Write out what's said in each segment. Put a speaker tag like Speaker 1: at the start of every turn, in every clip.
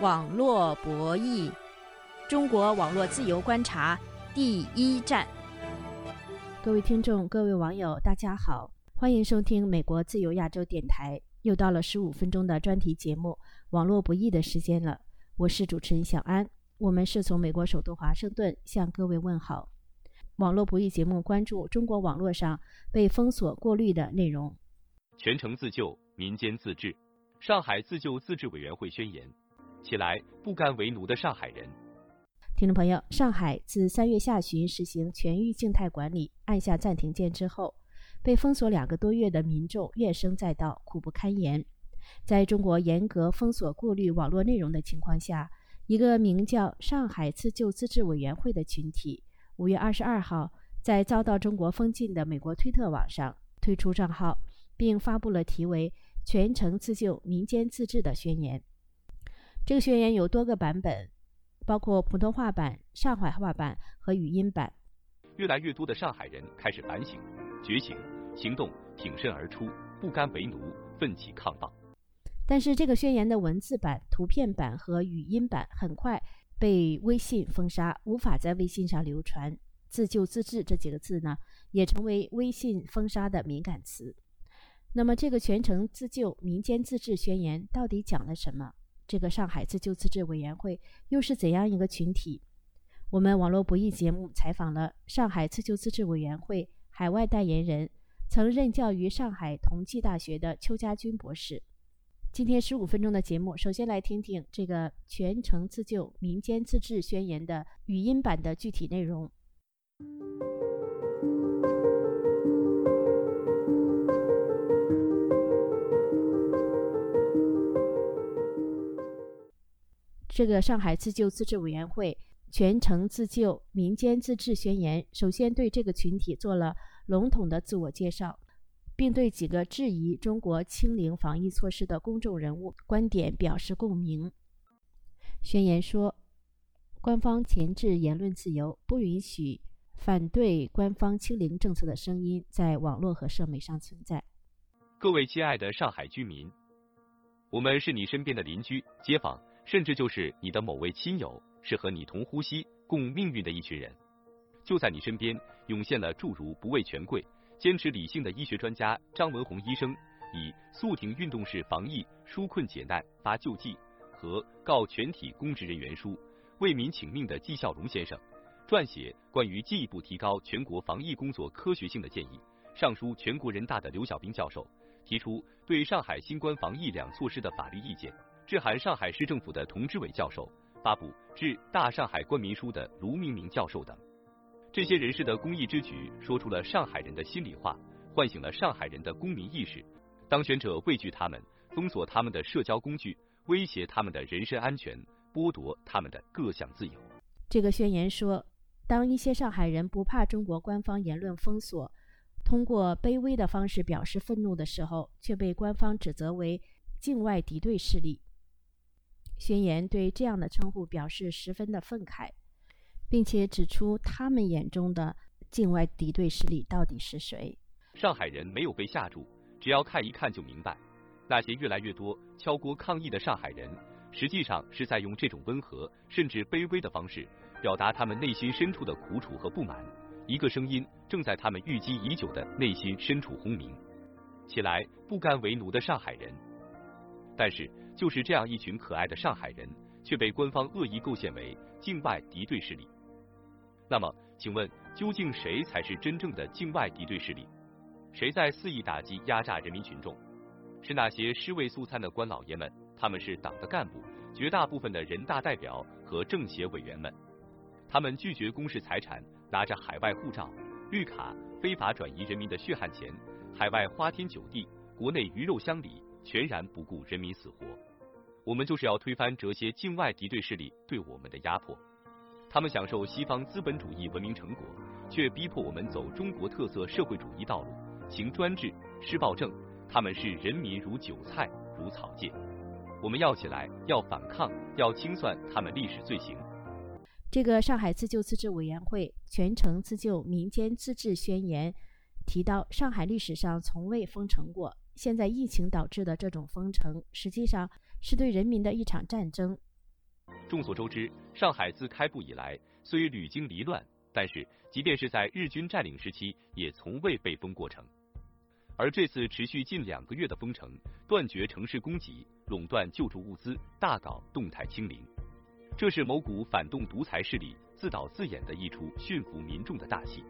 Speaker 1: 网络博弈，中国网络自由观察第一站。
Speaker 2: 各位听众、各位网友，大家好，欢迎收听美国自由亚洲电台。又到了十五分钟的专题节目《网络博弈》的时间了，我是主持人小安。我们是从美国首都华盛顿向各位问好。网络博弈节目关注中国网络上被封锁、过滤的内容。
Speaker 3: 全城自救，民间自治。上海自救自治委员会宣言。起来，不甘为奴的上海人。
Speaker 2: 听众朋友，上海自三月下旬实行全域静态管理，按下暂停键之后，被封锁两个多月的民众怨声载道，苦不堪言。在中国严格封锁、过滤网络内容的情况下，一个名叫“上海自救自治委员会”的群体，五月二十二号在遭到中国封禁的美国推特网上退出账号，并发布了题为“全城自救，民间自治”的宣言。这个宣言有多个版本，包括普通话版、上海话版和语音版。
Speaker 3: 越来越多的上海人开始反省、觉醒、行动，挺身而出，不甘为奴，奋起抗暴。
Speaker 2: 但是，这个宣言的文字版、图片版和语音版很快被微信封杀，无法在微信上流传。“自救自治”这几个字呢，也成为微信封杀的敏感词。那么，这个全程自救、民间自治宣言到底讲了什么？这个上海自救自治委员会又是怎样一个群体？我们网络博弈节目采访了上海自救自治委员会海外代言人，曾任教于上海同济大学的邱家军博士。今天十五分钟的节目，首先来听听这个全程自救民间自治宣言的语音版的具体内容。这个上海自救自治委员会全程自救民间自治宣言，首先对这个群体做了笼统的自我介绍，并对几个质疑中国清零防疫措施的公众人物观点表示共鸣。宣言说，官方钳制言论自由，不允许反对官方清零政策的声音在网络和社媒上存在。
Speaker 3: 各位亲爱的上海居民，我们是你身边的邻居、街坊。甚至就是你的某位亲友，是和你同呼吸、共命运的一群人，就在你身边涌现了诸如不畏权贵、坚持理性的医学专家张文宏医生，以速停运动式防疫、纾困解难、发救济和告全体公职人员书、为民请命的纪孝龙先生，撰写关于进一步提高全国防疫工作科学性的建议，上书全国人大的刘小兵教授，提出对上海新冠防疫两措施的法律意见。致函上海市政府的童志伟教授，发布致大上海官民书的卢明明教授等，这些人士的公益之举，说出了上海人的心里话，唤醒了上海人的公民意识。当权者畏惧他们，封锁他们的社交工具，威胁他们的人身安全，剥夺他们的各项自由。
Speaker 2: 这个宣言说，当一些上海人不怕中国官方言论封锁，通过卑微的方式表示愤怒的时候，却被官方指责为境外敌对势力。宣言对这样的称呼表示十分的愤慨，并且指出他们眼中的境外敌对势力到底是谁。
Speaker 3: 上海人没有被吓住，只要看一看就明白，那些越来越多敲锅抗议的上海人，实际上是在用这种温和甚至卑微的方式，表达他们内心深处的苦楚和不满。一个声音正在他们郁积已久的内心深处轰鸣：起来，不甘为奴的上海人！但是。就是这样一群可爱的上海人，却被官方恶意构陷为境外敌对势力。那么，请问究竟谁才是真正的境外敌对势力？谁在肆意打击、压榨人民群众？是那些尸位素餐的官老爷们，他们是党的干部，绝大部分的人大代表和政协委员们。他们拒绝公示财产，拿着海外护照、绿卡，非法转移人民的血汗钱，海外花天酒地，国内鱼肉乡里。全然不顾人民死活，我们就是要推翻这些境外敌对势力对我们的压迫。他们享受西方资本主义文明成果，却逼迫我们走中国特色社会主义道路，行专制、施暴政。他们视人民如韭菜，如草芥。我们要起来，要反抗，要清算他们历史罪行。
Speaker 2: 这个上海自救自治委员会全程自救民间自治宣言提到，上海历史上从未封城过。现在疫情导致的这种封城，实际上是对人民的一场战争。
Speaker 3: 众所周知，上海自开埠以来虽屡经离乱，但是即便是在日军占领时期，也从未被封过城。而这次持续近两个月的封城，断绝城市供给，垄断救助物资，大搞动态清零，这是某股反动独裁势力自导自演的一出驯服民众的大戏，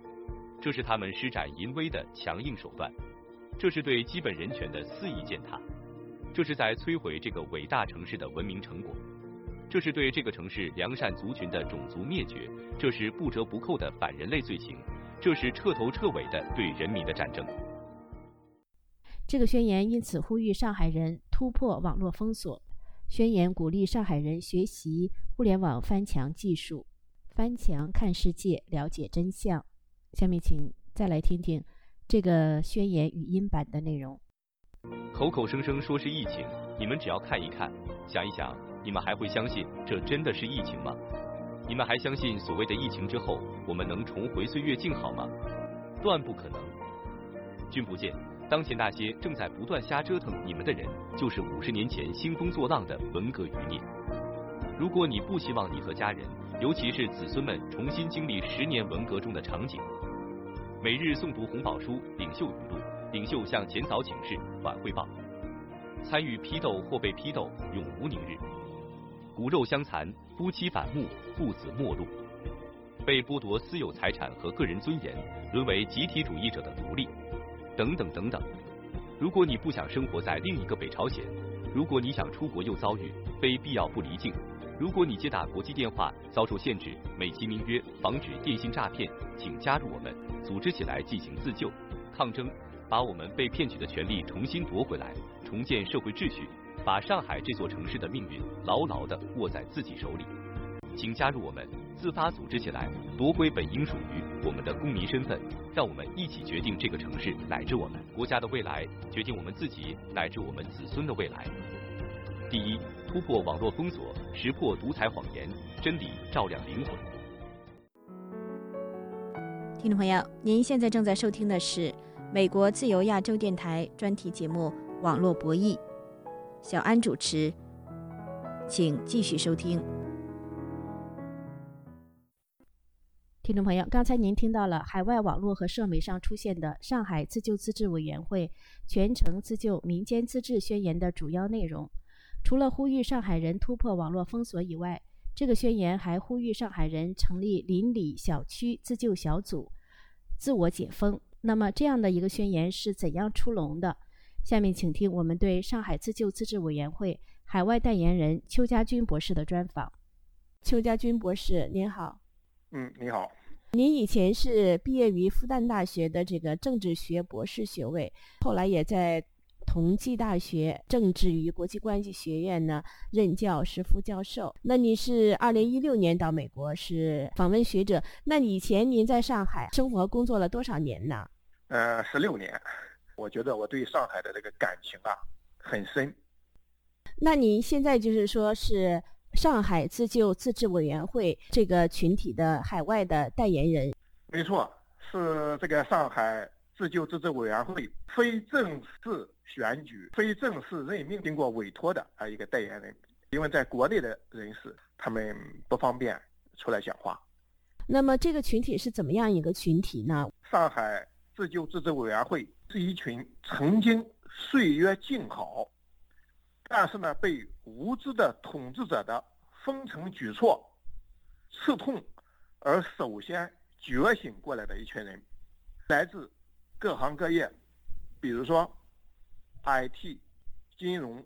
Speaker 3: 这是他们施展淫威的强硬手段，这是对基本人权的肆意践踏，这是在摧毁这个伟大城市的文明成果，这是对这个城市良善族群的种族灭绝，这是不折不扣的反人类罪行，这是彻头彻尾的对人民的战争。
Speaker 2: 这个宣言因此呼吁上海人突破网络封锁。宣言鼓励上海人学习互联网翻墙技术，翻墙看世界，了解真相。下面请再来听听这个宣言语音版的内容。
Speaker 3: 口口声声说是疫情，你们只要看一看，想一想，你们还会相信这真的是疫情吗？你们还相信所谓的疫情之后，我们能重回岁月静好吗？断不可能。君不见。当前那些正在不断瞎折腾你们的人，就是五十年前兴风作浪的文革余孽。如果你不希望你和家人，尤其是子孙们重新经历十年文革中的场景，每日诵读红宝书、领袖语录、领袖向前早请示、晚汇报，参与批斗或被批斗，永无宁日。骨肉相残，夫妻反目，父子陌路，被剥夺私有财产和个人尊严，沦为集体主义者的奴隶。等等等等，如果你不想生活在另一个北朝鲜，如果你想出国又遭遇非必要不离境，如果你接打国际电话遭受限制，美其名曰防止电信诈骗，请加入我们，组织起来进行自救、抗争，把我们被骗取的权利重新夺回来，重建社会秩序，把上海这座城市的命运牢牢地握在自己手里。请加入我们，自发组织起来，夺回本应属于我们的公民身份。让我们一起决定这个城市乃至我们国家的未来，决定我们自己乃至我们子孙的未来。第一，突破网络封锁，识破独裁谎言，真理照亮灵魂。
Speaker 1: 听众朋友，您现在正在收听的是美国自由亚洲电台专题节目《网络博弈》，小安主持，请继续收听。
Speaker 2: 听众朋友，刚才您听到了海外网络和社媒上出现的上海自救自治委员会全程自救民间自治宣言的主要内容。除了呼吁上海人突破网络封锁以外，这个宣言还呼吁上海人成立邻里小区自救小组，自我解封。那么，这样的一个宣言是怎样出笼的？下面请听我们对上海自救自治委员会海外代言人邱家军博士的专访。邱家军博士，您好。
Speaker 4: 嗯，你好。
Speaker 2: 您以前是毕业于复旦大学的这个政治学博士学位，后来也在同济大学政治与国际关系学院呢任教，是副教授。那你是二零一六年到美国是访问学者？那以前您在上海生活工作了多少年呢？
Speaker 4: 呃，十六年。我觉得我对上海的这个感情啊很深。
Speaker 2: 那您现在就是说是？上海自救自治委员会这个群体的海外的代言人，
Speaker 4: 没错，是这个上海自救自治委员会非正式选举、非正式任命、经过委托的啊一个代言人。因为在国内的人士他们不方便出来讲话。
Speaker 2: 那么这个群体是怎么样一个群体呢？
Speaker 4: 上海自救自治委员会是一群曾经岁月静好。但是呢，被无知的统治者的封城举措刺痛，而首先觉醒过来的一群人，来自各行各业，比如说 IT、金融、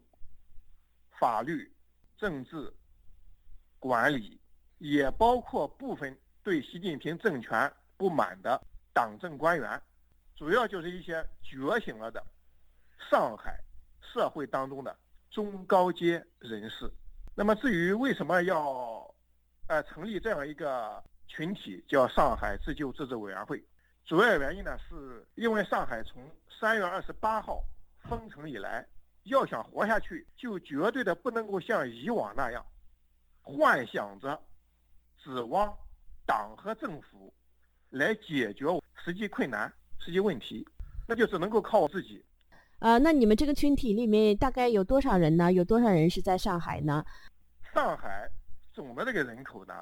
Speaker 4: 法律、政治、管理，也包括部分对习近平政权不满的党政官员，主要就是一些觉醒了的上海社会当中的。中高阶人士，那么至于为什么要，呃，成立这样一个群体，叫上海自救自治委员会，主要原因呢，是因为上海从三月二十八号封城以来，要想活下去，就绝对的不能够像以往那样，幻想着指望党和政府来解决实际困难、实际问题，那就只能够靠自己。
Speaker 2: 啊，那你们这个群体里面大概有多少人呢？有多少人是在上海呢？
Speaker 4: 上海总的这个人口呢，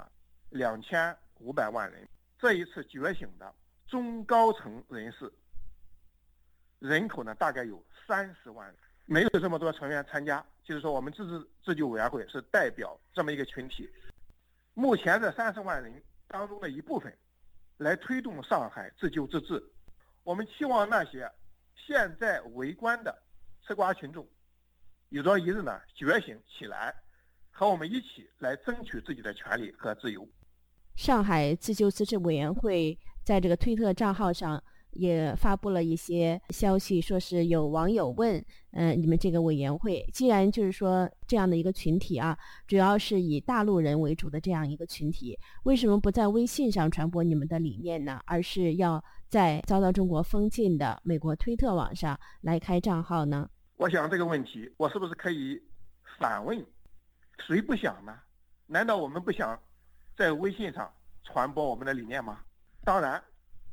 Speaker 4: 两千五百万人。这一次觉醒的中高层人士人口呢，大概有三十万人，没有这么多成员参加。就是说，我们自治自救委员会是代表这么一个群体。目前这三十万人当中的一部分，来推动上海自救自治。我们期望那些现在围观的吃瓜群众，有朝一日呢觉醒起来，和我们一起来争取自己的权利和自由。
Speaker 2: 上海自救自治委员会在这个推特账号上也发布了一些消息，说是有网友问，嗯，你们这个委员会既然就是说这样的一个群体啊，主要是以大陆人为主的这样一个群体，为什么不在微信上传播你们的理念呢？而是要在遭到中国封禁的美国推特网上来开账号呢？
Speaker 4: 我想这个问题，我是不是可以反问：谁不想呢？难道我们不想？在微信上传播我们的理念吗？当然，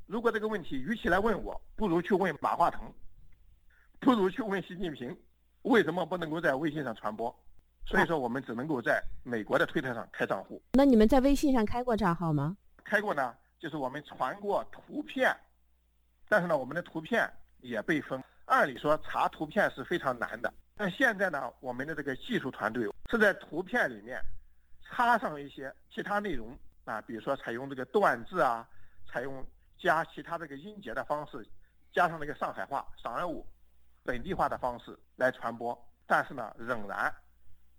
Speaker 4: 如果这个问题与其来问我，不如去问马化腾，不如去问习近平，为什么不能够在微信上传播？所以说，我们只能够在美国的推特上开账户。
Speaker 2: 那你们在微信上开过账号吗？
Speaker 4: 开过呢，就是我们传过图片，但是呢，我们的图片也被封。按理说查图片是非常难的，但现在呢，我们的这个技术团队是在图片里面。插上一些其他内容啊，比如说采用这个断字啊，采用加其他这个音节的方式，加上那个上海话、上海舞、本地化的方式来传播，但是呢，仍然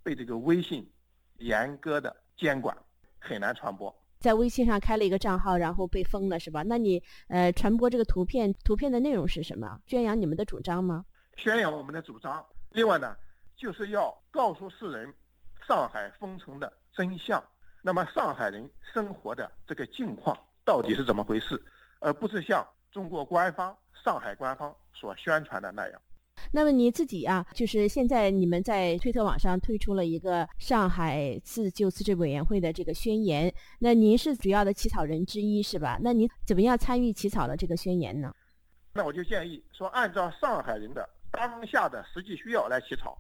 Speaker 4: 被这个微信严格的监管，很难传播。
Speaker 2: 在微信上开了一个账号，然后被封了，是吧？那你呃，传播这个图片，图片的内容是什么？宣扬你们的主张吗？
Speaker 4: 宣扬我们的主张。另外呢，就是要告诉世人，上海封城的。真相，那么上海人生活的这个境况到底是怎么回事，而不是像中国官方、上海官方所宣传的那样。
Speaker 2: 那么你自己啊，就是现在你们在推特网上推出了一个上海自救自治委员会的这个宣言，那您是主要的起草人之一是吧？那您怎么样参与起草了这个宣言呢？
Speaker 4: 那我就建议说，按照上海人的当下的实际需要来起草。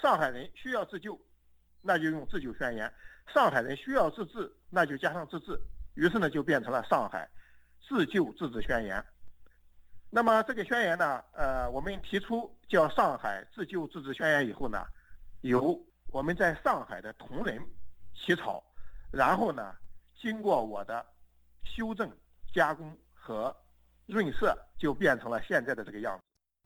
Speaker 4: 上海人需要自救。那就用自救宣言，上海人需要自治，那就加上自治，于是呢就变成了上海自救自治宣言。那么这个宣言呢，呃，我们提出叫上海自救自治宣言以后呢，由我们在上海的同仁起草，然后呢，经过我的修正、加工和润色，就变成了现在的这个样子。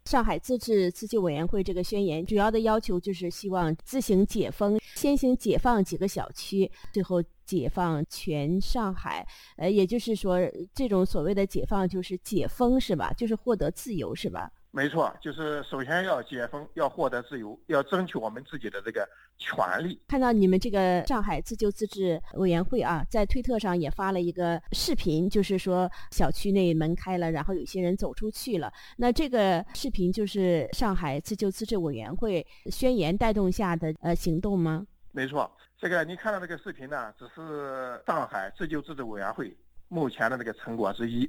Speaker 2: 上海自治自救委员会这个宣言主要的要求就是希望自行解封，先行解放几个小区，最后解放全上海。呃，也就是说，这种所谓的解放就是解封，是吧？就是获得自由，是吧？
Speaker 4: 没错，就是首先要解封，要获得自由，要争取我们自己的这个权利。
Speaker 2: 看到你们这个上海自救自治委员会啊，在推特上也发了一个视频，就是说小区内门开了，然后有些人走出去了。那这个视频就是上海自救自治委员会宣言带动下的呃行动吗？
Speaker 4: 没错，这个你看到这个视频呢，只是上海自救自治委员会目前的这个成果之一。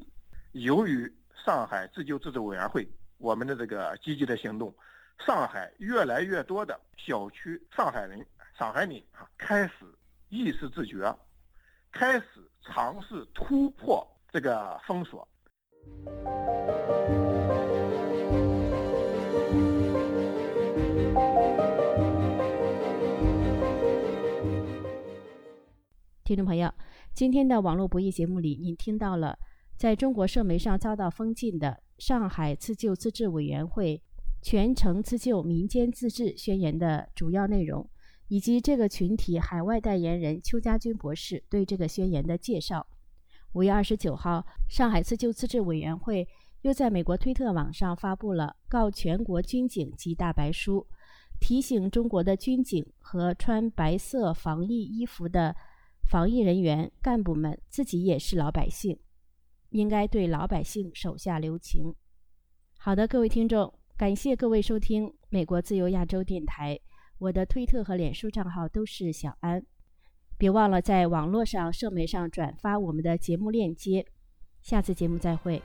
Speaker 4: 由于上海自救自治委员会。我们的这个积极的行动，上海越来越多的小区上海人、上海民啊，开始意识自觉，开始尝试突破这个封锁。
Speaker 2: 听众朋友，今天的网络博弈节目里，您听到了在中国社媒上遭到封禁的。上海自救自治委员会全程自救民间自治宣言的主要内容，以及这个群体海外代言人邱家军博士对这个宣言的介绍。五月二十九号，上海自救自治委员会又在美国推特网上发布了告全国军警及大白书，提醒中国的军警和穿白色防疫衣服的防疫人员干部们，自己也是老百姓。应该对老百姓手下留情。好的，各位听众，感谢各位收听美国自由亚洲电台。我的推特和脸书账号都是小安，别忘了在网络上、社媒上转发我们的节目链接。下次节目再会。